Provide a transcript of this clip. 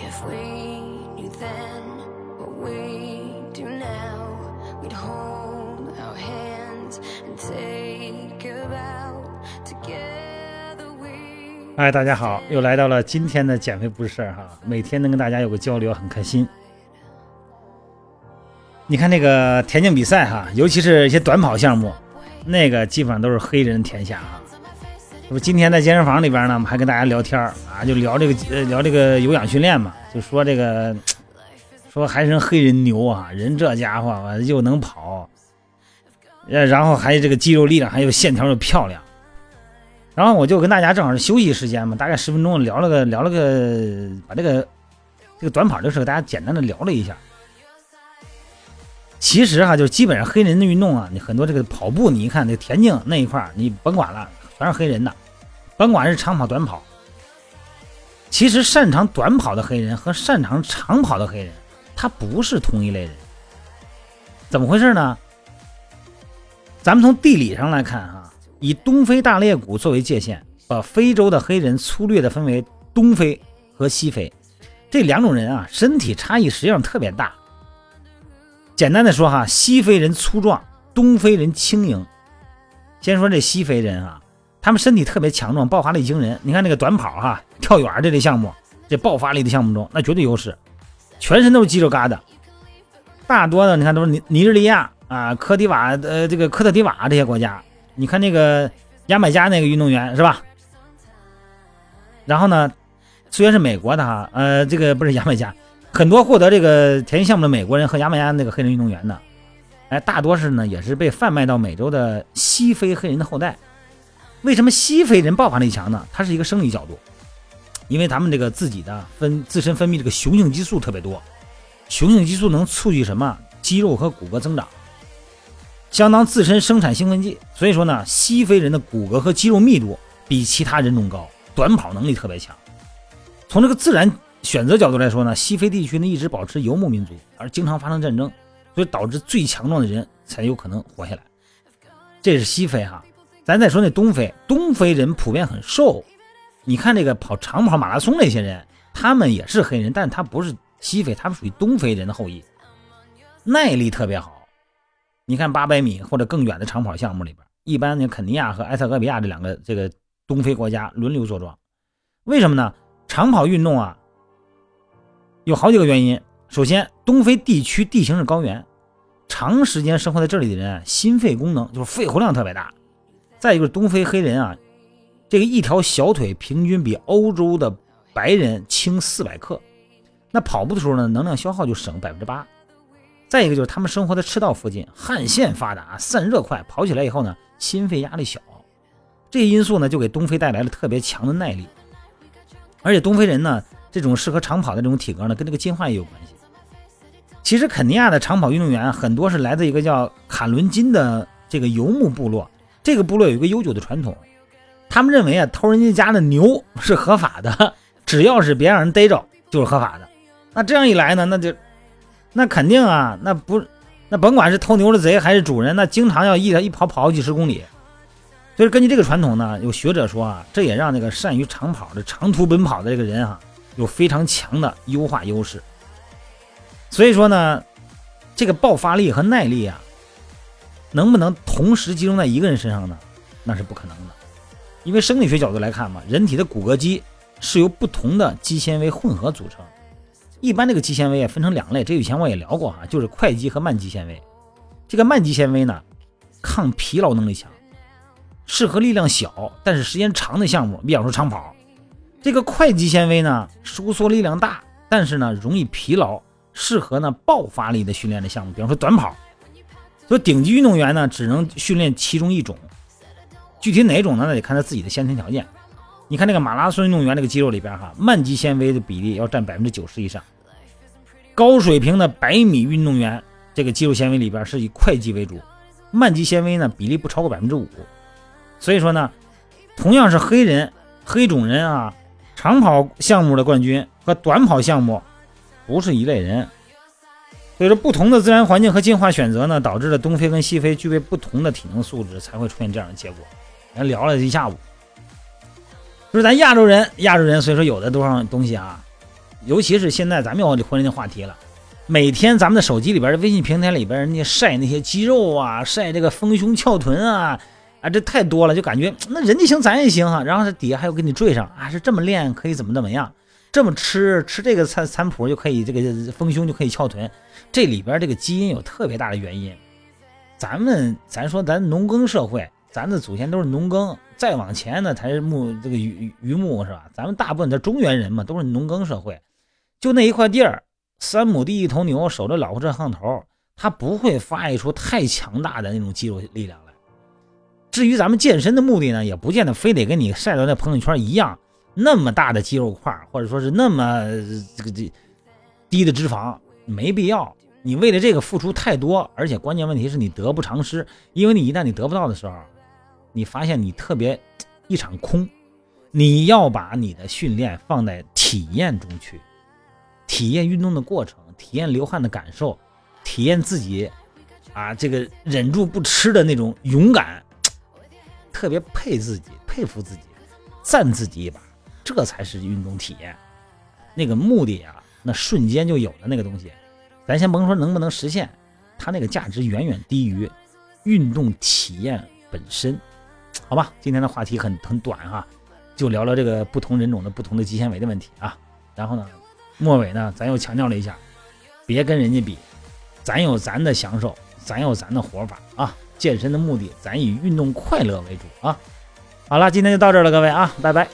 If we knew then what we do now, we'd hold our hands and take a bow together. we. 嗨，大家好，又来到了今天的减肥不是事儿哈。每天能跟大家有个交流，很开心。你看那个田径比赛哈，尤其是一些短跑项目，那个基本上都是黑人天下哈。这不今天在健身房里边呢，我们还跟大家聊天啊，就聊这个呃聊这个有氧训练嘛，就说这个说还是黑人牛啊，人这家伙又能跑，呃，然后还有这个肌肉力量，还有线条又漂亮。然后我就跟大家正好是休息时间嘛，大概十分钟聊了个聊了个，把这个这个短跑这事给大家简单的聊了一下。其实哈，就是基本上黑人的运动啊，你很多这个跑步，你一看这田径那一块，你甭管了，全是黑人的，甭管是长跑、短跑。其实擅长短跑的黑人和擅长长跑的黑人，他不是同一类人。怎么回事呢？咱们从地理上来看哈，以东非大裂谷作为界限，把非洲的黑人粗略的分为东非和西非这两种人啊，身体差异实际上特别大。简单的说哈，西非人粗壮，东非人轻盈。先说这西非人啊，他们身体特别强壮，爆发力惊人。你看那个短跑哈、跳远这类项目，这爆发力的项目中，那绝对优势，全身都是肌肉疙瘩。大多的你看都是尼尼日利亚啊、科迪瓦呃这个科特迪瓦这些国家。你看那个牙买加那个运动员是吧？然后呢，虽然是美国的哈，呃，这个不是牙买加。很多获得这个田径项目的美国人和牙买加那个黑人运动员呢，哎，大多是呢也是被贩卖到美洲的西非黑人的后代。为什么西非人爆发力强呢？它是一个生理角度，因为咱们这个自己的分自身分泌这个雄性激素特别多，雄性激素能促进什么肌肉和骨骼增长，相当自身生产兴奋剂。所以说呢，西非人的骨骼和肌肉密度比其他人种高，短跑能力特别强。从这个自然。选择角度来说呢，西非地区呢一直保持游牧民族，而经常发生战争，所以导致最强壮的人才有可能活下来。这是西非哈，咱再说那东非，东非人普遍很瘦。你看这个跑长跑马拉松那些人，他们也是黑人，但他不是西非，他们属于东非人的后裔，耐力特别好。你看八百米或者更远的长跑项目里边，一般呢肯尼亚和埃塞俄比亚这两个这个东非国家轮流坐庄。为什么呢？长跑运动啊。有好几个原因。首先，东非地区地形是高原，长时间生活在这里的人，心肺功能就是肺活量特别大。再一个，东非黑人啊，这个一条小腿平均比欧洲的白人轻四百克，那跑步的时候呢，能量消耗就省百分之八。再一个就是他们生活在赤道附近，汗腺发达，散热快，跑起来以后呢，心肺压力小。这些因素呢，就给东非带来了特别强的耐力。而且东非人呢。这种适合长跑的这种体格呢，跟这个进化也有关系。其实肯尼亚的长跑运动员很多是来自一个叫卡伦金的这个游牧部落，这个部落有一个悠久的传统，他们认为啊，偷人家家的牛 是合法的，只要是别让人逮着就是合法的。那这样一来呢，那就那肯定啊，那不那甭管是偷牛的贼还是主人，那经常要一一跑跑好几十公里。所以根据这个传统呢，有学者说啊，这也让那个善于长跑的长途奔跑的这个人啊。有非常强的优化优势，所以说呢，这个爆发力和耐力啊，能不能同时集中在一个人身上呢？那是不可能的，因为生理学角度来看嘛，人体的骨骼肌是由不同的肌纤维混合组成。一般这个肌纤维啊分成两类，这以前我也聊过哈，就是快肌和慢肌纤维。这个慢肌纤维呢，抗疲劳能力强，适合力量小但是时间长的项目，比方说长跑。这个快肌纤维呢，收缩力量大，但是呢容易疲劳，适合呢爆发力的训练的项目，比方说短跑。所以顶级运动员呢只能训练其中一种，具体哪种呢？那得看他自己的先天条件。你看那个马拉松运动员这个肌肉里边哈，慢肌纤维的比例要占百分之九十以上。高水平的百米运动员这个肌肉纤维里边是以快肌为主，慢肌纤维呢比例不超过百分之五。所以说呢，同样是黑人，黑种人啊。长跑项目的冠军和短跑项目不是一类人，所以说不同的自然环境和进化选择呢，导致了东非跟西非具备不同的体能素质，才会出现这样的结果。咱聊了一下午，就是咱亚洲人，亚洲人所以说有的多少东西啊，尤其是现在咱们要回那话题了，每天咱们的手机里边的微信平台里边，人家晒那些肌肉啊，晒这个丰胸翘臀啊，啊，这太多了，就感觉那人家行咱也行啊。然后这底下还有给你缀上啊，是这么练可以怎么怎么样，这么吃吃这个餐餐谱就可以这个丰胸就可以翘臀，这里边这个基因有特别大的原因。咱们咱说咱农耕社会，咱的祖先都是农耕。再往前呢，才是牧这个渔渔牧是吧？咱们大部分的中原人嘛，都是农耕社会，就那一块地儿，三亩地一头牛，守着老婆这炕头，他不会发育出太强大的那种肌肉力量来。至于咱们健身的目的呢，也不见得非得跟你晒到那朋友圈一样，那么大的肌肉块，或者说是那么这个这低的脂肪，没必要。你为了这个付出太多，而且关键问题是你得不偿失，因为你一旦你得不到的时候。你发现你特别一场空，你要把你的训练放在体验中去，体验运动的过程，体验流汗的感受，体验自己啊这个忍住不吃的那种勇敢，特别佩自己，佩服自己，赞自己一把，这才是运动体验。那个目的啊，那瞬间就有了那个东西，咱先甭说能不能实现，它那个价值远远低于运动体验本身。好吧，今天的话题很很短哈，就聊聊这个不同人种的不同的肌纤维的问题啊。然后呢，末尾呢，咱又强调了一下，别跟人家比，咱有咱的享受，咱有咱的活法啊。健身的目的，咱以运动快乐为主啊。好了，今天就到这儿了，各位啊，拜拜。